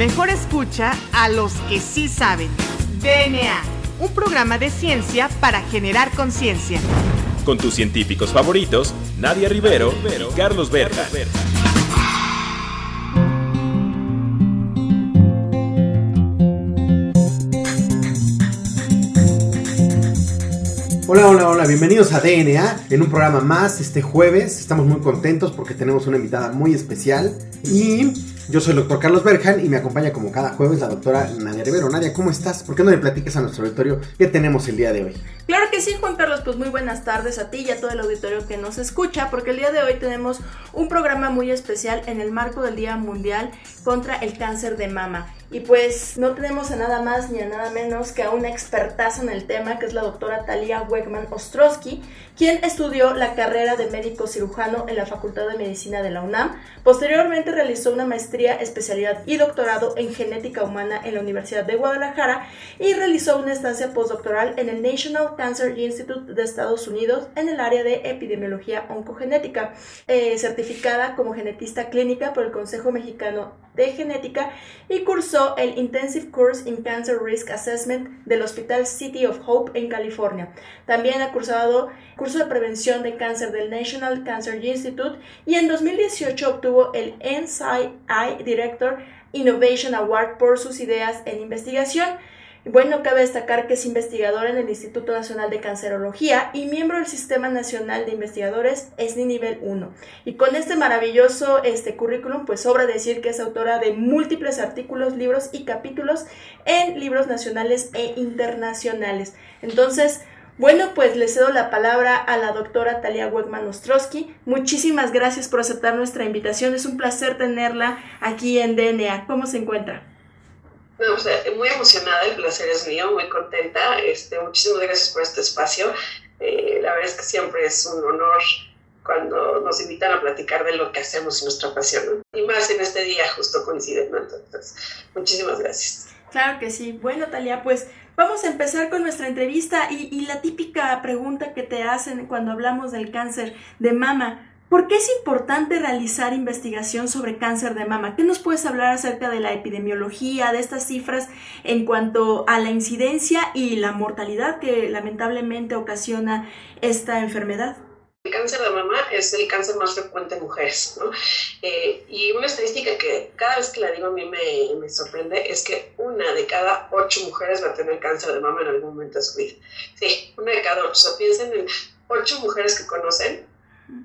Mejor escucha a los que sí saben. DNA, un programa de ciencia para generar conciencia. Con tus científicos favoritos, Nadia Rivero y Carlos Berja. Hola, hola, hola, bienvenidos a DNA en un programa más este jueves. Estamos muy contentos porque tenemos una invitada muy especial y yo soy el doctor Carlos Berjan y me acompaña como cada jueves la doctora Nadia Rivero. Nadia, ¿cómo estás? ¿Por qué no le platiques a nuestro auditorio qué tenemos el día de hoy? Claro que sí, Juan Carlos, pues muy buenas tardes a ti y a todo el auditorio que nos escucha, porque el día de hoy tenemos un programa muy especial en el marco del Día Mundial contra el Cáncer de Mama. Y pues no tenemos a nada más ni a nada menos que a una expertaza en el tema, que es la doctora Talia Wegman Ostrowski, quien estudió la carrera de médico cirujano en la Facultad de Medicina de la UNAM. Posteriormente realizó una maestría, especialidad y doctorado en genética humana en la Universidad de Guadalajara y realizó una estancia postdoctoral en el National Cancer Institute de Estados Unidos en el área de epidemiología oncogenética, eh, certificada como genetista clínica por el Consejo Mexicano Genética y cursó el Intensive Course in Cancer Risk Assessment del Hospital City of Hope en California. También ha cursado curso de prevención de cáncer del National Cancer Institute y en 2018 obtuvo el NCI Director Innovation Award por sus ideas en investigación. Bueno, cabe destacar que es investigadora en el Instituto Nacional de Cancerología y miembro del Sistema Nacional de Investigadores SNI Nivel 1. Y con este maravilloso este, currículum, pues sobra decir que es autora de múltiples artículos, libros y capítulos en libros nacionales e internacionales. Entonces, bueno, pues le cedo la palabra a la doctora Talia Wegman Ostrowski. Muchísimas gracias por aceptar nuestra invitación. Es un placer tenerla aquí en DNA. ¿Cómo se encuentra? Muy emocionada, el placer es mío, muy contenta. Este, muchísimas gracias por este espacio. Eh, la verdad es que siempre es un honor cuando nos invitan a platicar de lo que hacemos y nuestra pasión. Y más en este día justo coincide, ¿no? Entonces, muchísimas gracias. Claro que sí. Bueno, Talia, pues vamos a empezar con nuestra entrevista y la típica pregunta que te hacen cuando hablamos del cáncer de mama. ¿Por qué es importante realizar investigación sobre cáncer de mama? ¿Qué nos puedes hablar acerca de la epidemiología, de estas cifras en cuanto a la incidencia y la mortalidad que lamentablemente ocasiona esta enfermedad? El cáncer de mama es el cáncer más frecuente en mujeres, ¿no? Eh, y una estadística que cada vez que la digo a mí me, me, sorprende es que una de cada ocho mujeres va a tener cáncer de mama en algún momento de su vida. Sí, una de cada ocho. O sea, piensen en ocho mujeres que conocen,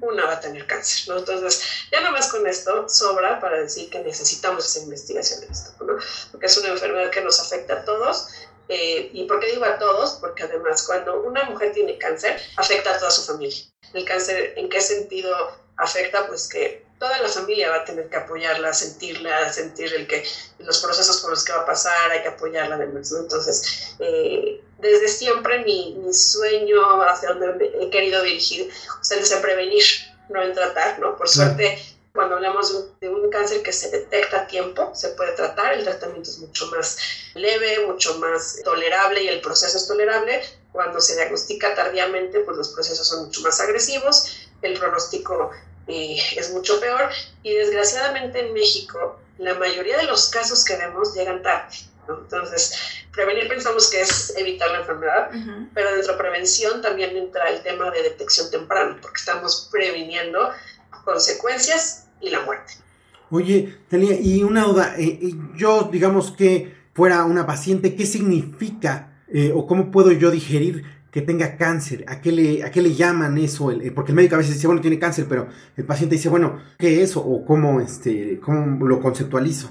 una va a tener cáncer, ¿no? Entonces, ya nada más con esto sobra para decir que necesitamos esa investigación en esto, ¿no? Porque es una enfermedad que nos afecta a todos. Eh, ¿Y por qué digo a todos? Porque además cuando una mujer tiene cáncer, afecta a toda su familia. ¿El cáncer en qué sentido afecta? Pues que toda la familia va a tener que apoyarla, sentirla, sentir el que los procesos por los que va a pasar, hay que apoyarla además, ¿no? Entonces, eh, desde siempre mi, mi, sueño hacia donde he querido dirigir o sea, es en prevenir, no en tratar, ¿no? Por suerte, cuando hablamos de un, de un, cáncer que se detecta a tiempo, se puede tratar, el tratamiento es mucho más leve, mucho más tolerable y el proceso es tolerable. Cuando se diagnostica tardíamente, pues los procesos son mucho más agresivos, el pronóstico eh, es mucho peor y desgraciadamente en México la mayoría de los casos que vemos llegan tarde. ¿no? Entonces, prevenir pensamos que es evitar la enfermedad, uh -huh. pero dentro de prevención también entra el tema de detección temprana, porque estamos previniendo consecuencias y la muerte. Oye, Talia, y una duda, eh, yo digamos que fuera una paciente, ¿qué significa eh, o cómo puedo yo digerir que tenga cáncer? ¿A qué le, a qué le llaman eso? El, porque el médico a veces dice, bueno, tiene cáncer, pero el paciente dice, bueno, ¿qué es? ¿O cómo, este, cómo lo conceptualizo?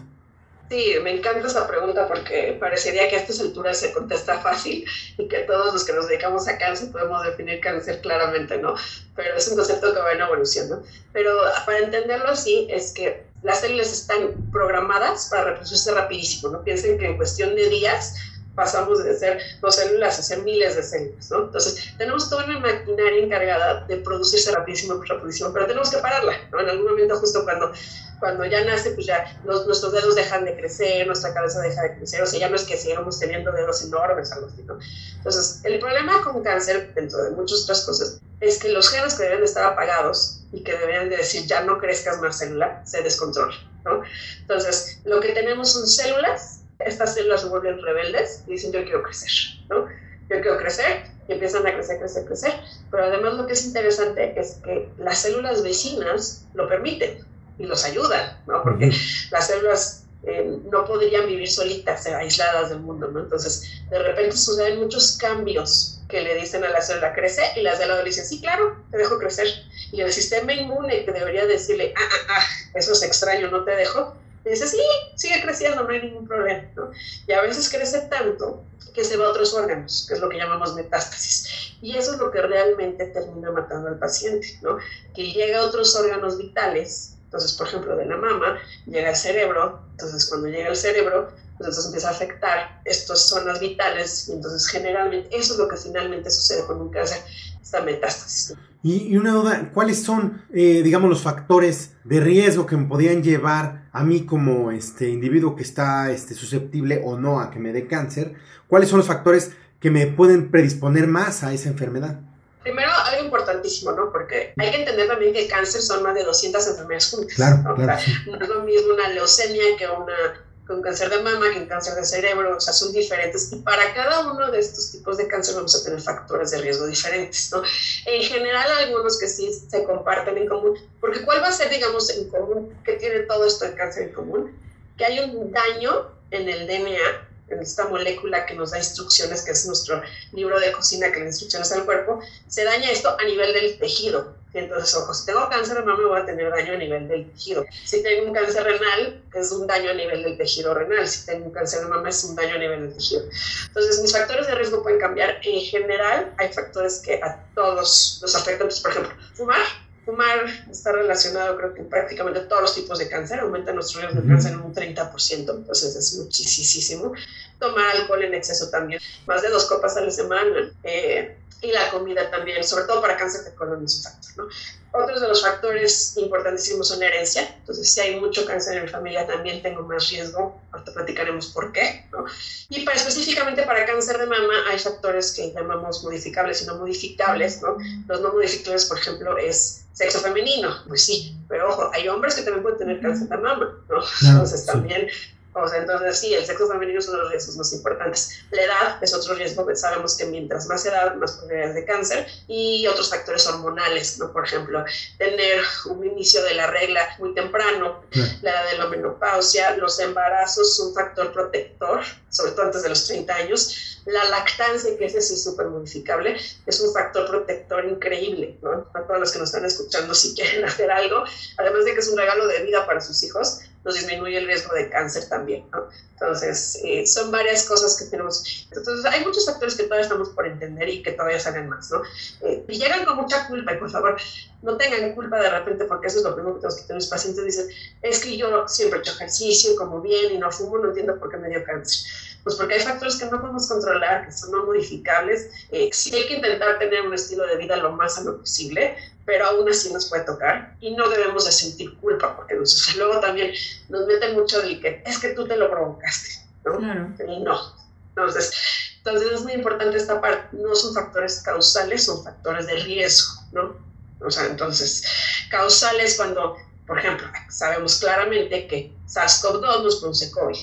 Sí, me encanta esa pregunta porque parecería que a estas alturas se contesta fácil y que todos los que nos dedicamos a cáncer podemos definir cáncer claramente, ¿no? Pero es un concepto que va en evolución, ¿no? Pero para entenderlo así es que las células están programadas para reproducirse rapidísimo, no piensen que en cuestión de días pasamos de ser dos células a ser miles de células, ¿no? Entonces, tenemos toda una maquinaria encargada de producirse rapidísimo, rapidísimo, pero tenemos que pararla, ¿no? En algún momento, justo cuando, cuando ya nace, pues ya nuestros dedos dejan de crecer, nuestra cabeza deja de crecer, o sea, ya no es que sigamos teniendo dedos enormes, algo así, ¿no? Entonces, el problema con cáncer, dentro de muchas otras cosas, es que los genes que deben de estar apagados y que deberían de decir ya no crezcas más célula, se descontrolan, ¿no? Entonces, lo que tenemos son células estas células se vuelven rebeldes y dicen yo quiero crecer, ¿no? Yo quiero crecer y empiezan a crecer, crecer, crecer. Pero además lo que es interesante es que las células vecinas lo permiten y los ayudan, ¿no? Porque las células eh, no podrían vivir solitas, eh, aisladas del mundo, ¿no? Entonces, de repente suceden muchos cambios que le dicen a la célula crece y de lado le dicen, sí, claro, te dejo crecer. Y el sistema inmune que debería decirle, ah, ah, ah, eso es extraño, no te dejo, y dice, sí, sigue creciendo, no hay ningún problema. ¿no? Y a veces crece tanto que se va a otros órganos, que es lo que llamamos metástasis. Y eso es lo que realmente termina matando al paciente, ¿no? que llega a otros órganos vitales. Entonces, por ejemplo, de la mama llega al cerebro. Entonces, cuando llega al cerebro, pues entonces empieza a afectar estas zonas vitales. Y entonces, generalmente, eso es lo que finalmente sucede con un cáncer, esta metástasis. Y, una duda, ¿cuáles son, eh, digamos, los factores de riesgo que me podrían llevar a mí como este individuo que está este, susceptible o no a que me dé cáncer? ¿Cuáles son los factores que me pueden predisponer más a esa enfermedad? Primero, algo importantísimo, ¿no? Porque hay que entender también que el cáncer son más de 200 enfermedades juntas. Claro, ¿no? claro, no es lo mismo una leucemia que una con cáncer de mama, con cáncer de cerebro, o sea, son diferentes. Y para cada uno de estos tipos de cáncer vamos a tener factores de riesgo diferentes, ¿no? En general, algunos que sí se comparten en común, porque ¿cuál va a ser, digamos, en común, que tiene todo esto de cáncer en común? Que hay un daño en el DNA, en esta molécula que nos da instrucciones, que es nuestro libro de cocina que da instrucciones al cuerpo, se daña esto a nivel del tejido. Entonces, ojo, si tengo cáncer de mama voy a tener daño a nivel del tejido. Si tengo un cáncer renal, es un daño a nivel del tejido renal. Si tengo un cáncer de mama, es un daño a nivel del tejido. Entonces, mis factores de riesgo pueden cambiar. En general, hay factores que a todos nos afectan. Pues, por ejemplo, fumar. Fumar está relacionado, creo que prácticamente todos los tipos de cáncer. Aumenta nuestro riesgo de cáncer en un 30%. Entonces, es muchísimo. Tomar alcohol en exceso también. Más de dos copas a la semana. Eh, y la comida también, sobre todo para cáncer de colon es un factor. ¿no? Otros de los factores importantísimos son herencia, entonces si hay mucho cáncer en mi familia también tengo más riesgo, ahorita platicaremos por qué. ¿no? Y para, específicamente para cáncer de mama hay factores que llamamos modificables y no modificables. ¿no? Los no modificables, por ejemplo, es sexo femenino, pues sí, pero ojo, hay hombres que también pueden tener cáncer de mama, ¿no? Entonces también o sea, entonces sí, el sexo femenino es uno de los riesgos más importantes. La edad es otro riesgo, sabemos que mientras más edad, más probabilidades de cáncer y otros factores hormonales, ¿no? Por ejemplo, tener un inicio de la regla muy temprano, la edad de la menopausia, los embarazos, un factor protector, sobre todo antes de los 30 años, la lactancia, que ese sí es súper modificable, es un factor protector increíble, ¿no? A todos los que nos están escuchando, si quieren hacer algo, además de que es un regalo de vida para sus hijos, nos disminuye el riesgo de cáncer también, ¿no? Entonces, eh, son varias cosas que tenemos. Entonces, hay muchos factores que todavía estamos por entender y que todavía salen más, ¿no? Eh, y llegan con mucha culpa, y por favor, no tengan culpa de repente, porque eso es lo primero que tenemos que tener los pacientes. Dicen, es que yo siempre he hecho ejercicio, como bien y no fumo, no entiendo por qué me dio cáncer. Pues porque hay factores que no podemos controlar, que son no modificables. Eh, sí hay que intentar tener un estilo de vida lo más sano posible, pero aún así nos puede tocar y no debemos de sentir culpa nos, luego también nos meten mucho el que es que tú te lo provocaste, ¿no? Y no. Entonces, entonces es muy importante esta parte, no son factores causales, son factores de riesgo, ¿no? O sea, entonces, causales cuando, por ejemplo, sabemos claramente que SARS-CoV-2 nos produce COVID.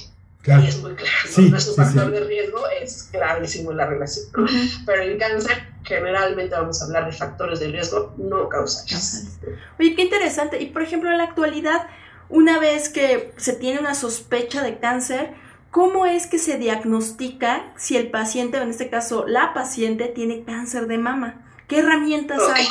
Y es muy claro, ¿no? es un factor de riesgo, es clarísimo la relación. Pero en cáncer generalmente vamos a hablar de factores de riesgo no causales. Oye, qué interesante. Y por ejemplo, en la actualidad, una vez que se tiene una sospecha de cáncer, ¿cómo es que se diagnostica si el paciente, o en este caso la paciente, tiene cáncer de mama? ¿Qué herramientas hay?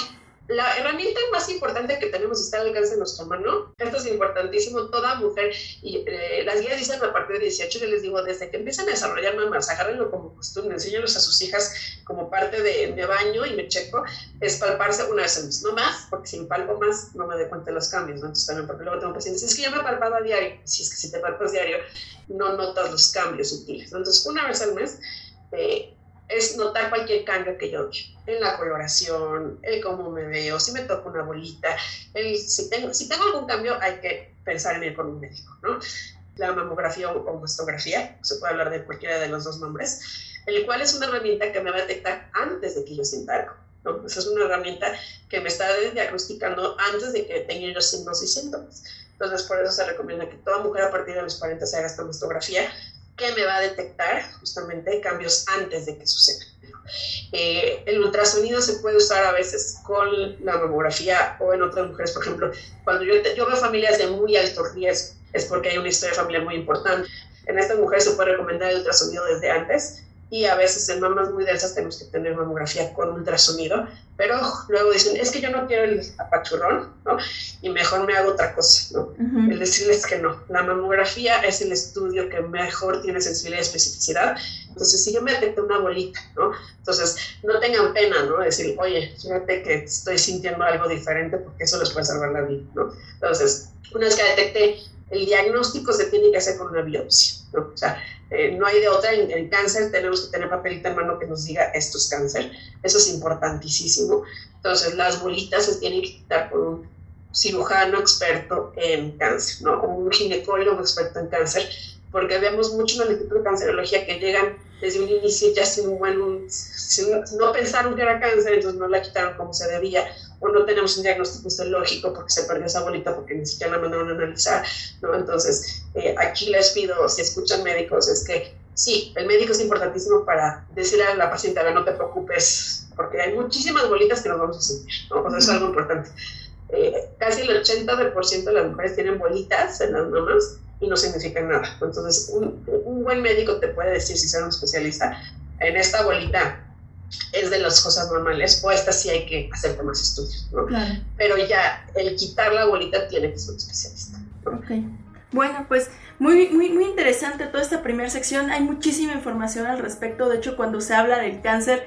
La herramienta más importante que tenemos está al alcance de nuestra mano. Esto es importantísimo. Toda mujer, y eh, las guías dicen a partir de 18, yo les digo, desde que empiezan a desarrollar mamás, agárrenlo como costumbre, enséñalos a sus hijas como parte de baño y me checo, es palparse una vez al mes, no más, porque si me palpo más no me doy cuenta de los cambios. Entonces también, porque luego tengo pacientes, es que yo me palpaba a diario, si es que si te palpas diario, no notas los cambios sutiles. Entonces, una vez al mes, eh, es notar cualquier cambio que yo en la coloración, el cómo me veo, si me toco una bolita, el, si, tengo, si tengo algún cambio hay que pensar en ir con un médico, ¿no? La mamografía o mastografía, se puede hablar de cualquiera de los dos nombres, el cual es una herramienta que me va a detectar antes de que yo sienta algo. ¿no? Esa es una herramienta que me está diagnosticando antes de que tenga los signos y síntomas. Entonces, por eso se recomienda que toda mujer a partir de los 40 se haga esta mastografía que me va a detectar justamente cambios antes de que sucedan. Eh, el ultrasonido se puede usar a veces con la mamografía o en otras mujeres, por ejemplo, cuando yo, yo veo familias de muy alto riesgo, es porque hay una historia de familia muy importante. En estas mujeres se puede recomendar el ultrasonido desde antes y a veces en mamas muy densas tenemos que tener mamografía con ultrasonido, pero luego dicen, es que yo no quiero el apachurrón, ¿no? Y mejor me hago otra cosa, ¿no? El decirles que no. La mamografía es el estudio que mejor tiene sensibilidad y especificidad. Entonces, si yo me detecto una bolita, ¿no? Entonces, no tengan pena, ¿no? Decir, oye, fíjate que estoy sintiendo algo diferente porque eso les puede salvar la vida, ¿no? Entonces, una vez que detecte el diagnóstico se tiene que hacer con una biopsia, ¿no? O sea, eh, no hay de otra, en el cáncer tenemos que tener papelito en mano que nos diga esto es cáncer, eso es importantísimo. Entonces, las bolitas se tienen que quitar por un cirujano experto en cáncer, ¿no? Un ginecólogo experto en cáncer, porque vemos mucho en el Instituto de Cancerología que llegan desde un inicio ya sin un buen, no pensaron que era cáncer, entonces no la quitaron como se debía, o no tenemos un diagnóstico histológico porque se perdió esa bolita porque ni siquiera la mandaron a analizar, ¿no? Entonces, eh, aquí les pido, si escuchan médicos, es que sí, el médico es importantísimo para decirle a la paciente, a ver, no te preocupes, porque hay muchísimas bolitas que nos vamos a sentir, ¿no? Pues eso es algo importante. Eh, casi el 80% de las mujeres tienen bolitas en las mamas y no significan nada. Entonces, un, un buen médico te puede decir, si sea un especialista, en esta bolita es de las cosas normales, o esta sí hay que hacerte más estudios, ¿no? Pero ya el quitar la bolita tiene que ser un especialista. Bueno, pues muy, muy, muy interesante toda esta primera sección. Hay muchísima información al respecto. De hecho, cuando se habla del cáncer,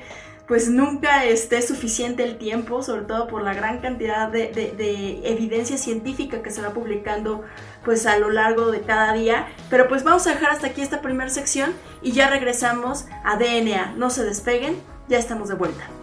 pues nunca esté suficiente el tiempo, sobre todo por la gran cantidad de, de, evidencia científica que se va publicando pues a lo largo de cada día. Pero pues vamos a dejar hasta aquí esta primera sección y ya regresamos a DNA. No se despeguen, ya estamos de vuelta.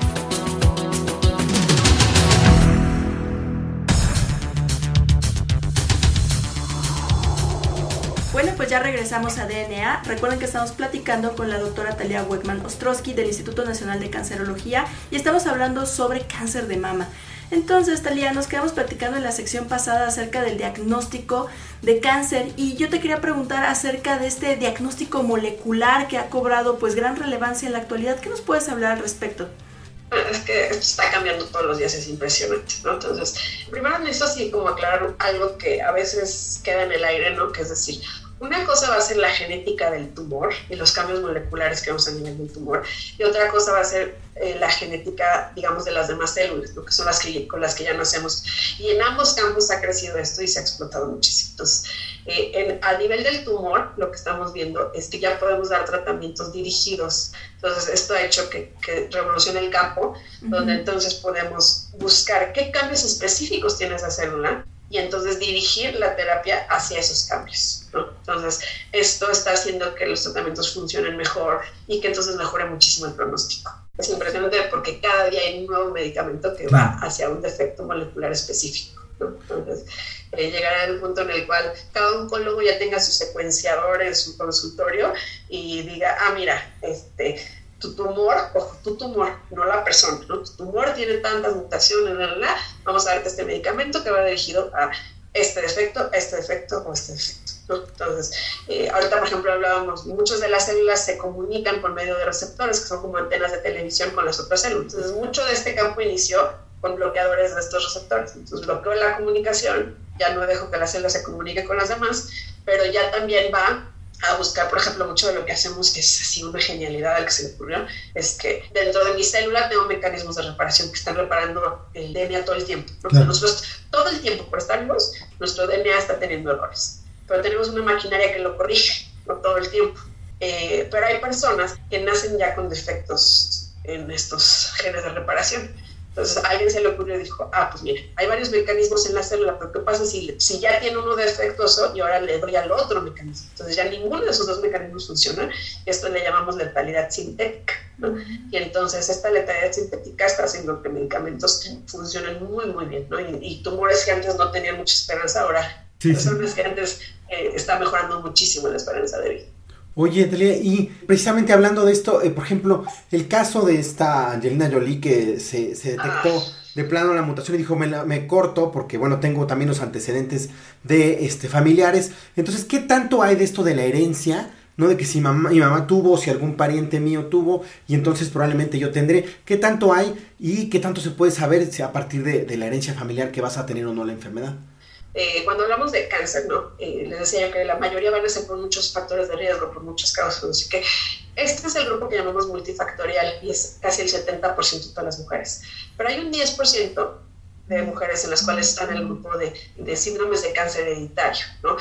Ya regresamos a DNA. Recuerden que estamos platicando con la doctora Talia Weckman Ostrowski del Instituto Nacional de Cancerología y estamos hablando sobre cáncer de mama. Entonces, Talia, nos quedamos platicando en la sección pasada acerca del diagnóstico de cáncer y yo te quería preguntar acerca de este diagnóstico molecular que ha cobrado pues gran relevancia en la actualidad. ¿Qué nos puedes hablar al respecto? es que está cambiando todos los días, es impresionante. Entonces, primero necesito así como aclarar algo que a veces queda en el aire, ¿no? Que es decir, una cosa va a ser la genética del tumor y los cambios moleculares que vamos a nivel del tumor, y otra cosa va a ser eh, la genética, digamos, de las demás células, lo que son las que, con las que ya nacemos. Y en ambos campos ha crecido esto y se ha explotado muchísimo. Entonces, eh, a nivel del tumor, lo que estamos viendo es que ya podemos dar tratamientos dirigidos. Entonces, esto ha hecho que, que revolucione el campo, donde entonces podemos buscar qué cambios específicos tiene esa célula y entonces dirigir la terapia hacia esos cambios. ¿no? Entonces, esto está haciendo que los tratamientos funcionen mejor y que entonces mejore muchísimo el pronóstico. Es impresionante porque cada día hay un nuevo medicamento que va hacia un defecto molecular específico. ¿no? Entonces, eh, llegar al punto en el cual cada oncólogo ya tenga su secuenciador en su consultorio y diga, ah, mira, este, tu tumor, ojo, tu tumor, no la persona, ¿no? Tu tumor tiene tantas mutaciones, la, la, vamos a darte este medicamento que va dirigido a este defecto, este defecto o este defecto. Entonces, eh, ahorita, por ejemplo, hablábamos, muchas de las células se comunican por medio de receptores, que son como antenas de televisión con las otras células. Entonces, mucho de este campo inició con bloqueadores de estos receptores. Entonces, bloqueo la comunicación, ya no dejo que la célula se comunique con las demás, pero ya también va a buscar, por ejemplo, mucho de lo que hacemos, que es así una genialidad al que se le ocurrió, es que dentro de mi célula tengo mecanismos de reparación que están reparando el DNA todo el tiempo. nosotros todo el tiempo, por estar vivos, nuestro DNA está teniendo errores, pero tenemos una maquinaria que lo corrige, no todo el tiempo. Eh, pero hay personas que nacen ya con defectos en estos genes de reparación. Entonces a alguien se le ocurrió y dijo, ah, pues mire, hay varios mecanismos en la célula, pero ¿qué pasa si, si ya tiene uno defectuoso y ahora le doy al otro mecanismo? Entonces ya ninguno de esos dos mecanismos funciona. Esto le llamamos letalidad sintética. ¿no? Y entonces esta letalidad sintética está haciendo que medicamentos funcionen muy, muy bien. ¿no? Y, tumores que antes no tenían mucha esperanza, ahora personas que antes eh, está mejorando muchísimo la esperanza de vida. Oye, Delia, y precisamente hablando de esto, eh, por ejemplo, el caso de esta Angelina Jolie que se, se detectó de plano la mutación y dijo, me, me, corto porque, bueno, tengo también los antecedentes de este, familiares. Entonces, ¿qué tanto hay de esto de la herencia? ¿no? De que si mamá, mi mamá tuvo, si algún pariente mío tuvo, y entonces probablemente yo tendré. ¿Qué tanto hay y qué tanto se puede saber a partir de, de la herencia familiar que vas a tener o no la enfermedad? Eh, cuando hablamos de cáncer, ¿no? Eh, les decía yo que la mayoría van a ser por muchos factores de riesgo, por muchas causas. Así que este es el grupo que llamamos multifactorial y es casi el 70% de todas las mujeres. Pero hay un 10% de mujeres en las cuales están en el grupo de, de síndromes de cáncer hereditario, ¿no?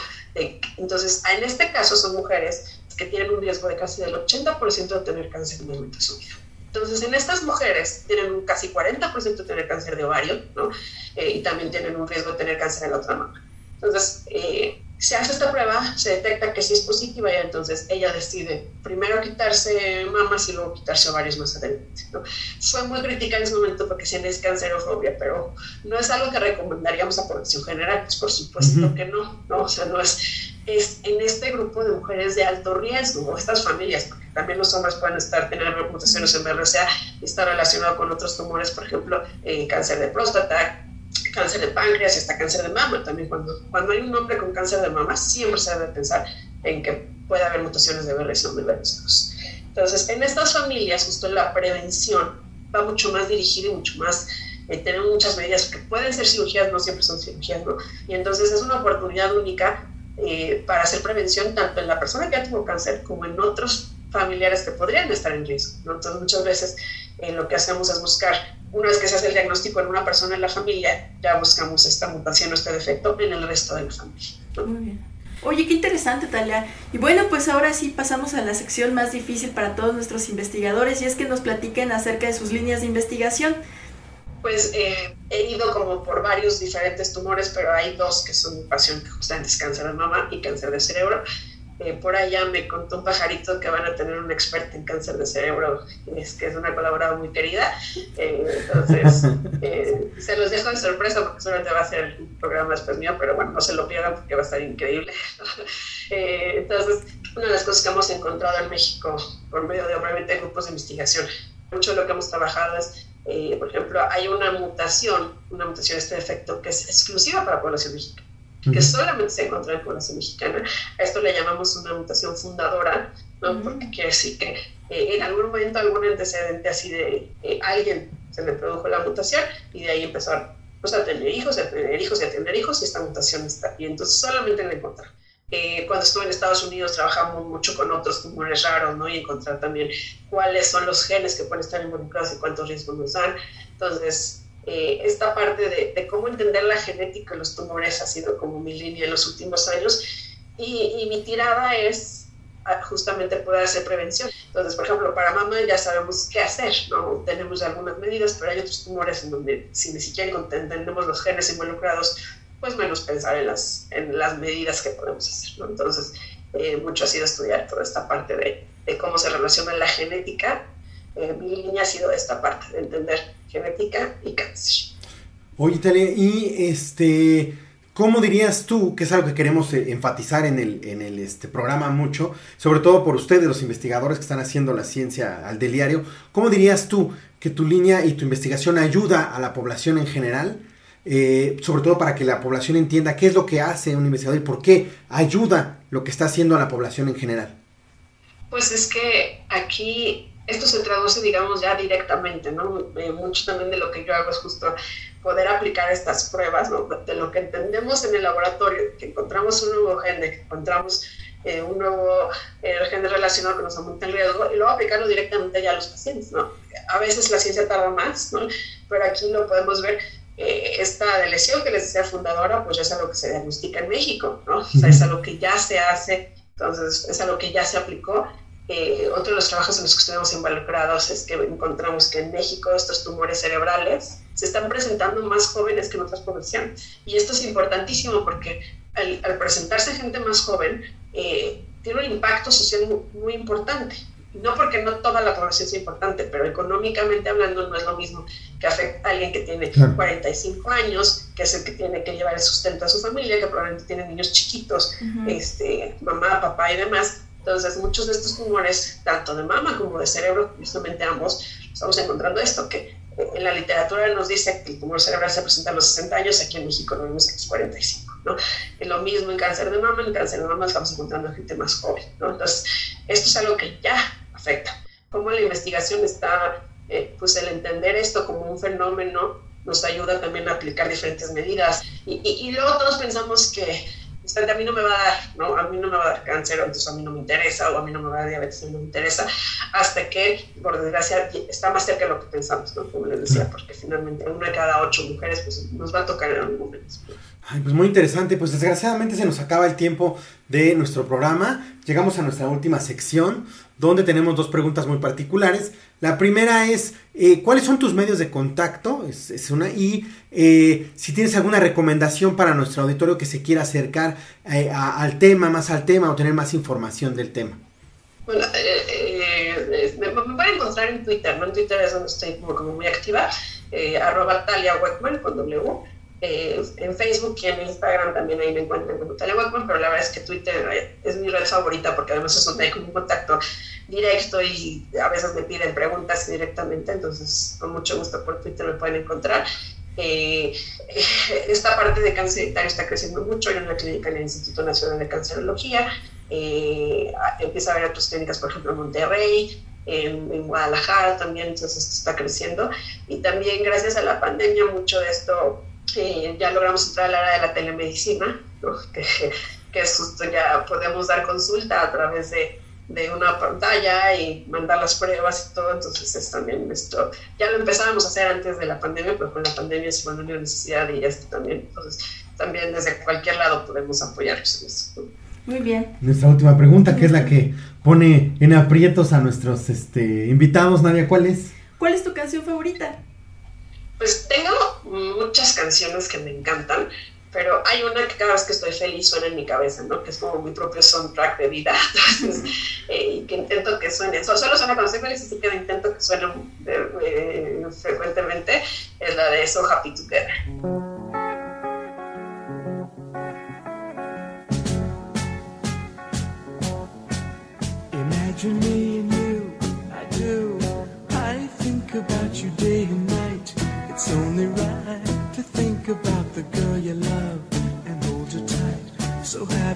entonces, en este caso son mujeres que tienen un riesgo de casi del 80% de tener cáncer en el momento de su vida. Entonces, en estas mujeres tienen un casi 40% de tener cáncer de ovario, ¿no? Eh, y también tienen un riesgo de tener cáncer en la otra mama. Entonces, eh, se hace esta prueba, se detecta que sí es positiva y entonces ella decide primero quitarse mamas y luego quitarse ovarios más adelante. ¿no? Fue muy crítica en ese momento porque si es cancerofobia, pero no es algo que recomendaríamos a población general, pues por supuesto que no, ¿no? O sea, no es, es en este grupo de mujeres de alto riesgo, estas familias, también los hombres pueden estar, tener mutaciones en BRCA y estar relacionado con otros tumores, por ejemplo, eh, cáncer de próstata, cáncer de páncreas y hasta cáncer de mama. También cuando, cuando hay un hombre con cáncer de mama, siempre se debe pensar en que puede haber mutaciones de BRCA o hijos. Entonces, en estas familias, justo la prevención va mucho más dirigida y mucho más eh, tenemos muchas medidas que pueden ser cirugías, no siempre son cirugías, ¿no? Y entonces es una oportunidad única eh, para hacer prevención tanto en la persona que ya tuvo cáncer como en otros familiares que podrían estar en riesgo. Entonces, muchas veces eh, lo que hacemos es buscar, una vez que se hace el diagnóstico en una persona en la familia, ya buscamos esta mutación o este defecto en el resto de la familia. Muy bien. Oye, qué interesante, Talia. Y bueno, pues ahora sí pasamos a la sección más difícil para todos nuestros investigadores y es que nos platiquen acerca de sus líneas de investigación. Pues eh, he ido como por varios diferentes tumores, pero hay dos que son mi pasión, que justamente es cáncer de mama y cáncer de cerebro. Eh, por allá me contó un pajarito que van a tener un experto en cáncer de cerebro, es que es una colaboradora muy querida. Eh, entonces, eh, se los dejo de sorpresa porque solamente va a ser un programa después mío, pero bueno, no se lo pierdan porque va a estar increíble. entonces, una de las cosas que hemos encontrado en México por medio de obviamente grupos de investigación, mucho de lo que hemos trabajado es por ejemplo, hay una mutación, una mutación, este defecto que es exclusiva para la población mexicana que solamente se encuentra en población mexicana. A esto le llamamos una mutación fundadora, ¿no? Porque quiere decir que eh, en algún momento algún antecedente así de eh, alguien se le produjo la mutación y de ahí empezó a, pues, a tener hijos, a tener hijos y a tener hijos y esta mutación está. Y entonces solamente la encontrar. Eh, cuando estuve en Estados Unidos trabajamos mucho con otros tumores raros, ¿no? Y encontrar también cuáles son los genes que pueden estar involucrados y cuántos riesgos nos dan. Entonces, eh, esta parte de, cómo entender la genética de los tumores ha sido como mi línea en los últimos años y, mi tirada es ah, justamente poder hacer prevención. Entonces, por ejemplo, para mamá ya sabemos qué hacer, ¿no? Tenemos algunas medidas, pero hay otros tumores en donde si ni siquiera entendemos los genes involucrados, pues menos pensar en las, en las medidas que podemos hacer, ¿no? Entonces, eh, mucho ha sido estudiar toda esta parte de, de cómo se relaciona la genética eh, mi línea ha sido esta parte, de entender genética y cáncer. Oye, Talia, y este, ¿cómo dirías tú, que es algo que queremos eh, enfatizar en el, en el este, programa mucho, sobre todo por ustedes, los investigadores que están haciendo la ciencia al diario, ¿cómo dirías tú que tu línea y tu investigación ayuda a la población en general eh, sobre todo para que la población entienda qué es lo que hace un investigador y por qué ayuda lo que está haciendo a la población en general. Pues es que aquí esto se traduce, digamos, ya directamente, ¿no? Eh, mucho también de lo que yo hago es justo poder aplicar estas pruebas, ¿no? De lo que entendemos en el laboratorio, que encontramos un nuevo gen, que encontramos eh, un nuevo eh, gen relacionado que nos aumenta el riesgo, y luego aplicarlo directamente ya a los pacientes, ¿no? A veces la ciencia tarda más, ¿no? Pero aquí lo podemos ver eh, esta lesión que les decía fundadora, pues ya es algo que se diagnostica en México, ¿no? O sea, es algo que ya se hace, entonces es algo que ya se aplicó eh, otro de los trabajos en los que estuvimos involucrados es que encontramos que en México estos tumores cerebrales se están presentando más jóvenes que en otras poblaciones. Y esto es importantísimo porque al, presentarse gente más joven, eh, tiene un impacto social muy, importante. No porque no toda la población sea importante, pero económicamente hablando no es lo mismo que afecta a alguien que tiene 45 años, que es el que tiene que llevar el sustento a su familia, que probablemente tiene niños chiquitos, este, mamá, papá y demás, entonces, muchos de estos tumores, tanto de mama como de cerebro, justamente ambos, estamos encontrando esto, que en la literatura nos dice que el tumor cerebral se presenta a los 60 años, aquí en México lo vemos a los 45, ¿no? Lo mismo en cáncer de mama, en cáncer de mama estamos encontrando gente más joven, ¿no? Entonces, esto es algo que ya afecta. Como la investigación está, eh, pues el entender esto como un fenómeno nos ayuda también a aplicar diferentes medidas. Y, y, y luego todos pensamos que a mí no me va a dar, ¿no? A mí no me va a dar cáncer, entonces a mí no me interesa, o a mí no me va a dar diabetes, a mí no me interesa, hasta que, por desgracia, está más cerca de lo que pensamos, ¿no? Como les decía, porque finalmente una de cada ocho mujeres pues, nos va a tocar en algún momento. Ay, pues muy interesante, pues desgraciadamente se nos acaba el tiempo de nuestro programa. Llegamos a nuestra última sección, donde tenemos dos preguntas muy particulares. La primera es, eh, ¿cuáles son tus medios de contacto? Es, una. Y eh, si tienes alguna recomendación para nuestro auditorio que se quiera acercar eh, al tema, más al tema o tener más información del tema. Bueno, me, pueden encontrar en Twitter, ¿no? En Twitter es donde estoy como, muy activa, arroba Talia Weckman con W. en Facebook y en Instagram también ahí me encuentran como Talia Weckman, pero la verdad es que Twitter es mi red favorita porque además es donde hay como un contacto directo y a veces me piden preguntas directamente, entonces con mucho gusto por Twitter me pueden encontrar. Eh, esta parte de cáncer está creciendo mucho. en una clínica en el Instituto Nacional de Cancerología. Eh, empieza a haber otras clínicas, por ejemplo, en Monterrey, en, Guadalajara también, entonces esto está creciendo. Y también gracias a la pandemia, mucho de esto eh, ya logramos entrar al área de la telemedicina, que, que es justo ya podemos dar consulta a través de de una pantalla y mandar las pruebas y todo, entonces es también esto, ya lo empezábamos a hacer antes de la pandemia, pero con la pandemia se mandó una necesidad y esto también, entonces también desde cualquier lado podemos apoyarnos en eso. Muy bien. Nuestra última pregunta, que es la que pone en aprietos a nuestros este, invitados, Nadia, ¿cuál es? ¿Cuál es tu canción favorita? Pues tengo muchas canciones que me encantan, pero hay una que cada vez que estoy feliz suena en mi cabeza, ¿no? Que es como mi propio soundtrack de vida, entonces, eh, y que intento que suene, solo, solo suena cuando estoy feliz, así que intento que suene eh, frecuentemente, es la de So Happy Together. Imagine me and you, I do, I think about you day and night,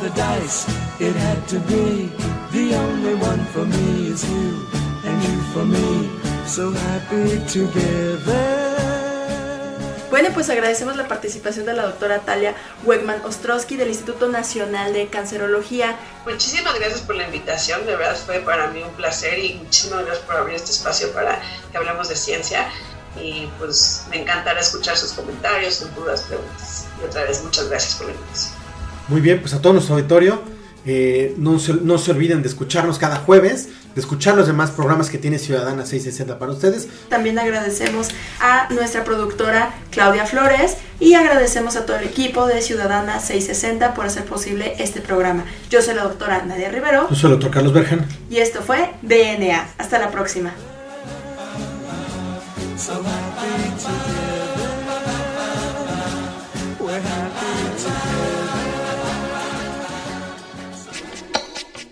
The dice, it had to be. The only one for me is you, and you for me. So happy together. Bueno, pues agradecemos la participación de la doctora Talia Wegman Ostrowski del Instituto Nacional de Cancerología. Muchísimas gracias por la invitación, de verdad fue para mí un placer y muchísimas gracias por abrir este espacio para que hablemos de ciencia y pues me encantará escuchar sus comentarios, sus dudas, preguntas. Y otra vez muchas gracias por la invitación. Muy bien, pues a todo nuestro auditorio, eh, no, se, no se olviden de escucharnos cada jueves, de escuchar los demás programas que tiene Ciudadana 660 para ustedes. También agradecemos a nuestra productora Claudia Flores y agradecemos a todo el equipo de Ciudadana 660 por hacer posible este programa. Yo soy la doctora Nadia Rivero. Yo soy el doctor Carlos Berjan. Y esto fue DNA. Hasta la próxima.